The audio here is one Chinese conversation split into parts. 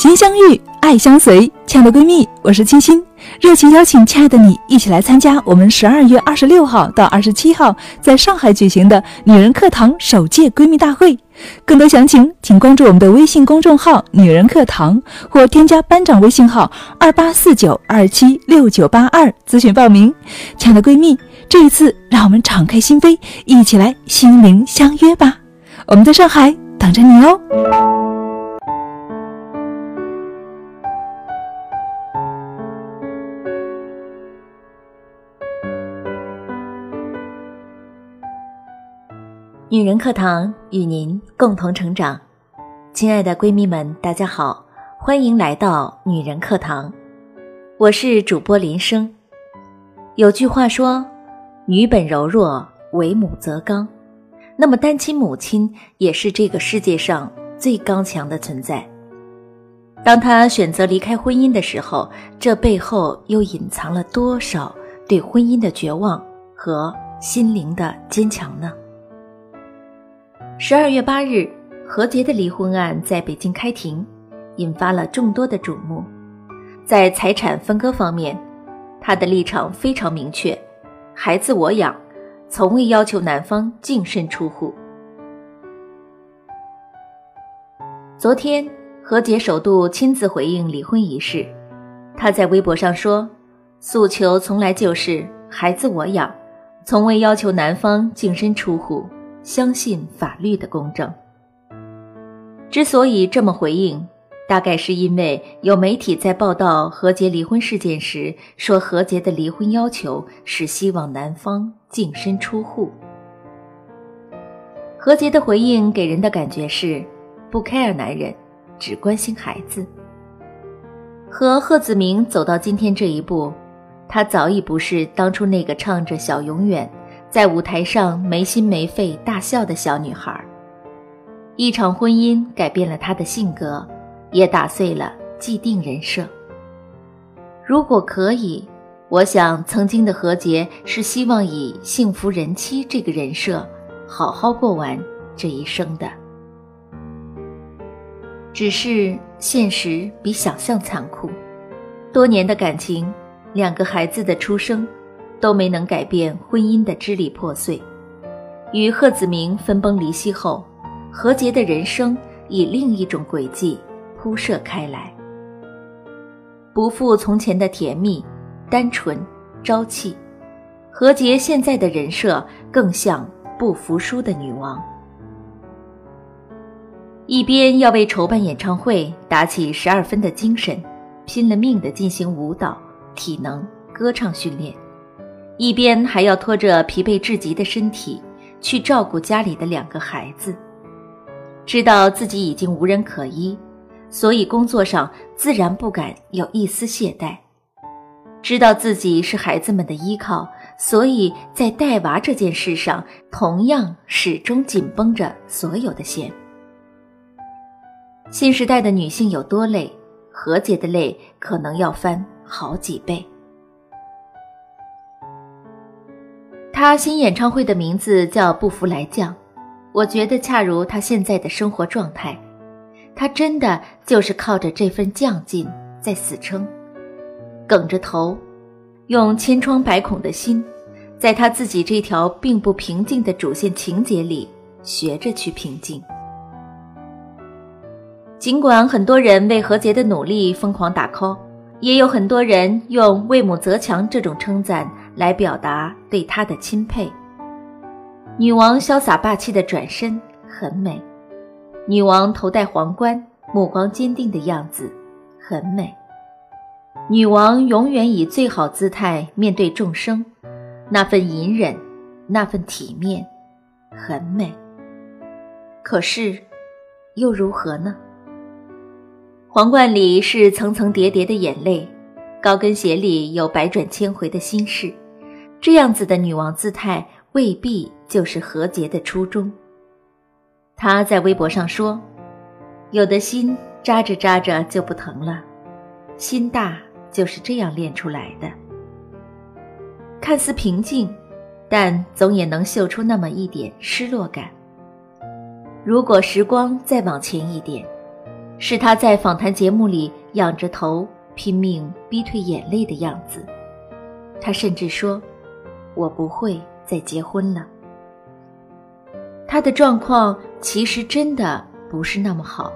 心相遇，爱相随，亲爱的闺蜜，我是清新，热情邀请亲爱的你一起来参加我们十二月二十六号到二十七号在上海举行的女人课堂首届闺蜜大会。更多详情，请关注我们的微信公众号“女人课堂”或添加班长微信号二八四九二七六九八二咨询报名。亲爱的闺蜜，这一次让我们敞开心扉，一起来心灵相约吧！我们在上海等着你哦。女人课堂与您共同成长，亲爱的闺蜜们，大家好，欢迎来到女人课堂，我是主播林生。有句话说：“女本柔弱，为母则刚。”那么，单亲母亲也是这个世界上最刚强的存在。当她选择离开婚姻的时候，这背后又隐藏了多少对婚姻的绝望和心灵的坚强呢？十二月八日，何洁的离婚案在北京开庭，引发了众多的瞩目。在财产分割方面，她的立场非常明确：孩子我养，从未要求男方净身出户。昨天，何洁首度亲自回应离婚一事，她在微博上说：“诉求从来就是孩子我养，从未要求男方净身出户。”相信法律的公正。之所以这么回应，大概是因为有媒体在报道何洁离婚事件时说，何洁的离婚要求是希望男方净身出户。何洁的回应给人的感觉是不 care 男人，只关心孩子。和贺子铭走到今天这一步，他早已不是当初那个唱着《小永远》。在舞台上没心没肺大笑的小女孩，一场婚姻改变了她的性格，也打碎了既定人设。如果可以，我想曾经的何洁是希望以幸福人妻这个人设，好好过完这一生的。只是现实比想象残酷，多年的感情，两个孩子的出生。都没能改变婚姻的支离破碎。与贺子铭分崩离析后，何洁的人生以另一种轨迹铺设开来，不复从前的甜蜜、单纯、朝气。何洁现在的人设更像不服输的女王，一边要为筹办演唱会打起十二分的精神，拼了命的进行舞蹈、体能、歌唱训练。一边还要拖着疲惫至极的身体去照顾家里的两个孩子，知道自己已经无人可依，所以工作上自然不敢有一丝懈怠；知道自己是孩子们的依靠，所以在带娃这件事上同样始终紧绷着所有的线。新时代的女性有多累，何洁的累可能要翻好几倍。他新演唱会的名字叫《不服来将》，我觉得恰如他现在的生活状态，他真的就是靠着这份犟劲在死撑，梗着头，用千疮百孔的心，在他自己这条并不平静的主线情节里学着去平静。尽管很多人为何洁的努力疯狂打 call，也有很多人用“为母则强”这种称赞。来表达对她的钦佩。女王潇洒霸气的转身很美，女王头戴皇冠，目光坚定的样子很美。女王永远以最好姿态面对众生，那份隐忍，那份体面，很美。可是，又如何呢？皇冠里是层层叠叠的眼泪，高跟鞋里有百转千回的心事。这样子的女王姿态未必就是何洁的初衷。她在微博上说：“有的心扎着扎着就不疼了，心大就是这样练出来的。”看似平静，但总也能嗅出那么一点失落感。如果时光再往前一点，是他在访谈节目里仰着头拼命逼退眼泪的样子。他甚至说：“我不会再结婚了。”他的状况其实真的不是那么好。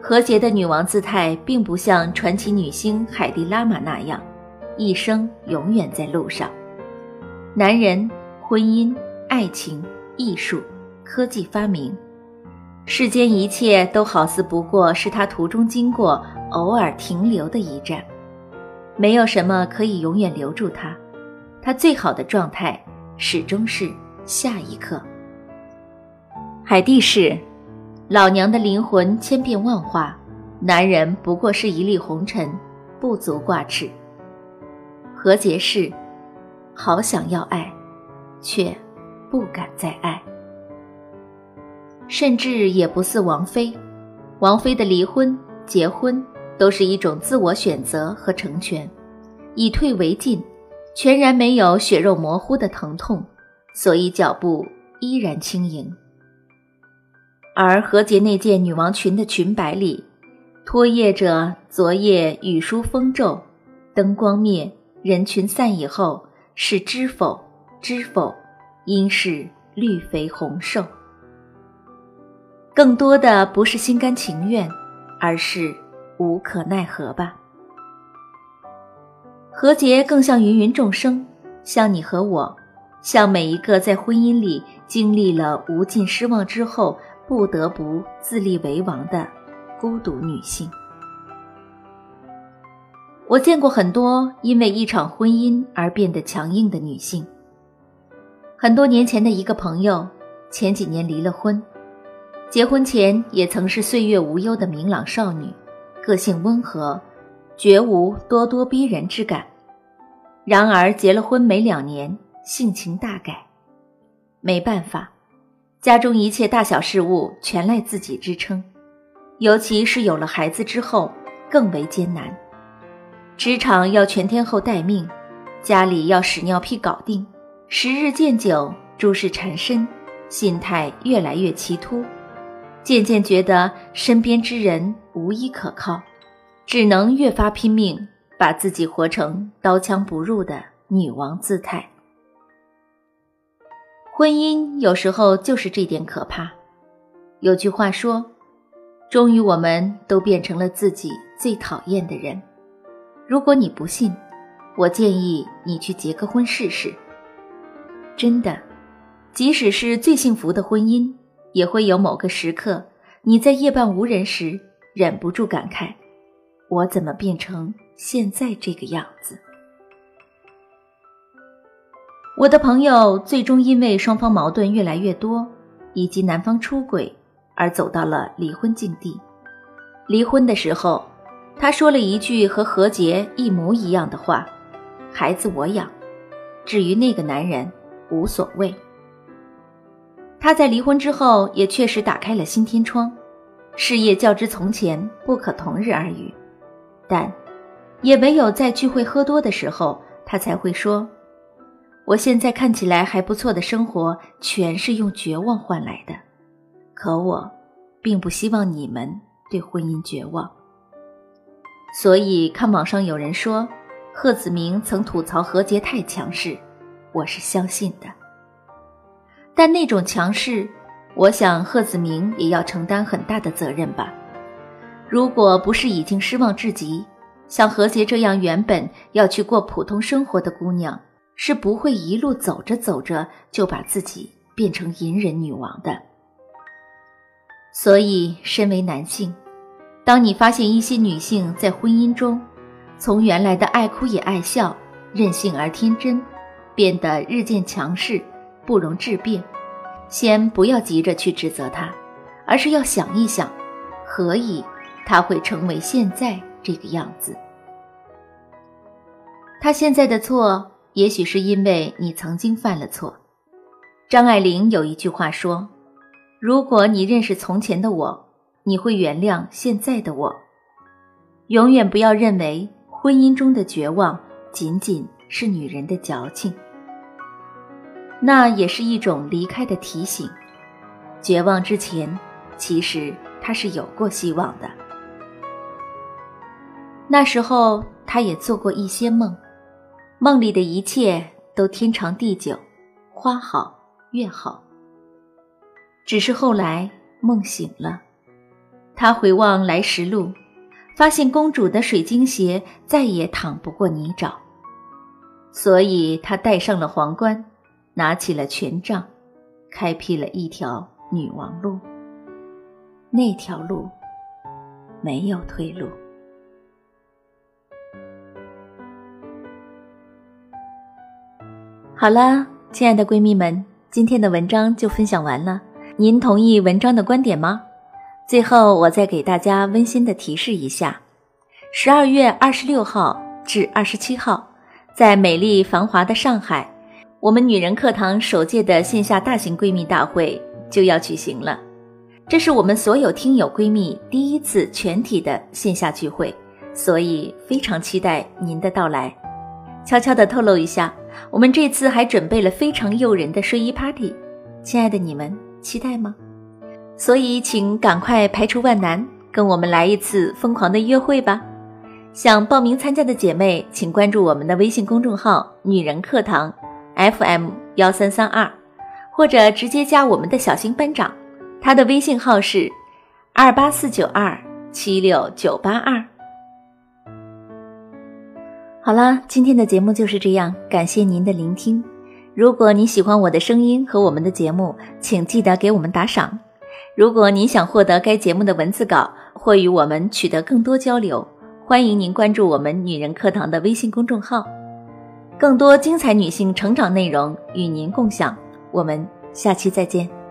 何洁的女王姿态并不像传奇女星海蒂拉玛那样，一生永远在路上。男人、婚姻、爱情、艺术、科技发明，世间一切都好似不过是他途中经过、偶尔停留的一站。没有什么可以永远留住他，他最好的状态始终是下一刻。海蒂是，老娘的灵魂千变万化，男人不过是一粒红尘，不足挂齿。何洁是，好想要爱，却不敢再爱，甚至也不似王菲。王菲的离婚、结婚。都是一种自我选择和成全，以退为进，全然没有血肉模糊的疼痛，所以脚步依然轻盈。而何洁那件女王裙的裙摆里，拖曳着昨夜雨疏风骤，灯光灭，人群散以后，是知否？知否？应是绿肥红瘦。更多的不是心甘情愿，而是。无可奈何吧。何洁更像芸芸众生，像你和我，像每一个在婚姻里经历了无尽失望之后不得不自立为王的孤独女性。我见过很多因为一场婚姻而变得强硬的女性。很多年前的一个朋友，前几年离了婚，结婚前也曾是岁月无忧的明朗少女。个性温和，绝无咄咄逼人之感。然而结了婚没两年，性情大改。没办法，家中一切大小事务全赖自己支撑，尤其是有了孩子之后，更为艰难。职场要全天候待命，家里要屎尿屁搞定。时日渐久，诸事缠身，心态越来越奇突。渐渐觉得身边之人无依可靠，只能越发拼命，把自己活成刀枪不入的女王姿态。婚姻有时候就是这点可怕。有句话说：“终于我们都变成了自己最讨厌的人。”如果你不信，我建议你去结个婚试试。真的，即使是最幸福的婚姻。也会有某个时刻，你在夜半无人时，忍不住感慨：“我怎么变成现在这个样子？”我的朋友最终因为双方矛盾越来越多，以及男方出轨，而走到了离婚境地。离婚的时候，他说了一句和何洁一模一样的话：“孩子我养，至于那个男人，无所谓。”他在离婚之后也确实打开了新天窗，事业较之从前不可同日而语，但，也唯有在聚会喝多的时候，他才会说：“我现在看起来还不错的生活，全是用绝望换来的。可我，并不希望你们对婚姻绝望。所以看网上有人说，贺子铭曾吐槽何洁太强势，我是相信的。”但那种强势，我想贺子铭也要承担很大的责任吧。如果不是已经失望至极，像何洁这样原本要去过普通生活的姑娘，是不会一路走着走着就把自己变成隐忍女王的。所以，身为男性，当你发现一些女性在婚姻中，从原来的爱哭也爱笑、任性而天真，变得日渐强势。不容置辩，先不要急着去指责她，而是要想一想，何以他会成为现在这个样子？他现在的错，也许是因为你曾经犯了错。张爱玲有一句话说：“如果你认识从前的我，你会原谅现在的我。”永远不要认为婚姻中的绝望仅仅是女人的矫情。那也是一种离开的提醒。绝望之前，其实她是有过希望的。那时候，他也做过一些梦，梦里的一切都天长地久，花好月好。只是后来梦醒了，他回望来时路，发现公主的水晶鞋再也淌不过泥沼，所以她戴上了皇冠，拿起了权杖，开辟了一条女王路。那条路没有退路。好了，亲爱的闺蜜们，今天的文章就分享完了。您同意文章的观点吗？最后，我再给大家温馨的提示一下：十二月二十六号至二十七号，在美丽繁华的上海，我们女人课堂首届的线下大型闺蜜大会就要举行了。这是我们所有听友闺蜜第一次全体的线下聚会，所以非常期待您的到来。悄悄的透露一下，我们这次还准备了非常诱人的睡衣 party，亲爱的你们期待吗？所以请赶快排除万难，跟我们来一次疯狂的约会吧！想报名参加的姐妹，请关注我们的微信公众号“女人课堂 FM 幺三三二”，或者直接加我们的小新班长。他的微信号是二八四九二七六九八二。好啦，今天的节目就是这样，感谢您的聆听。如果您喜欢我的声音和我们的节目，请记得给我们打赏。如果您想获得该节目的文字稿或与我们取得更多交流，欢迎您关注我们女人课堂的微信公众号，更多精彩女性成长内容与您共享。我们下期再见。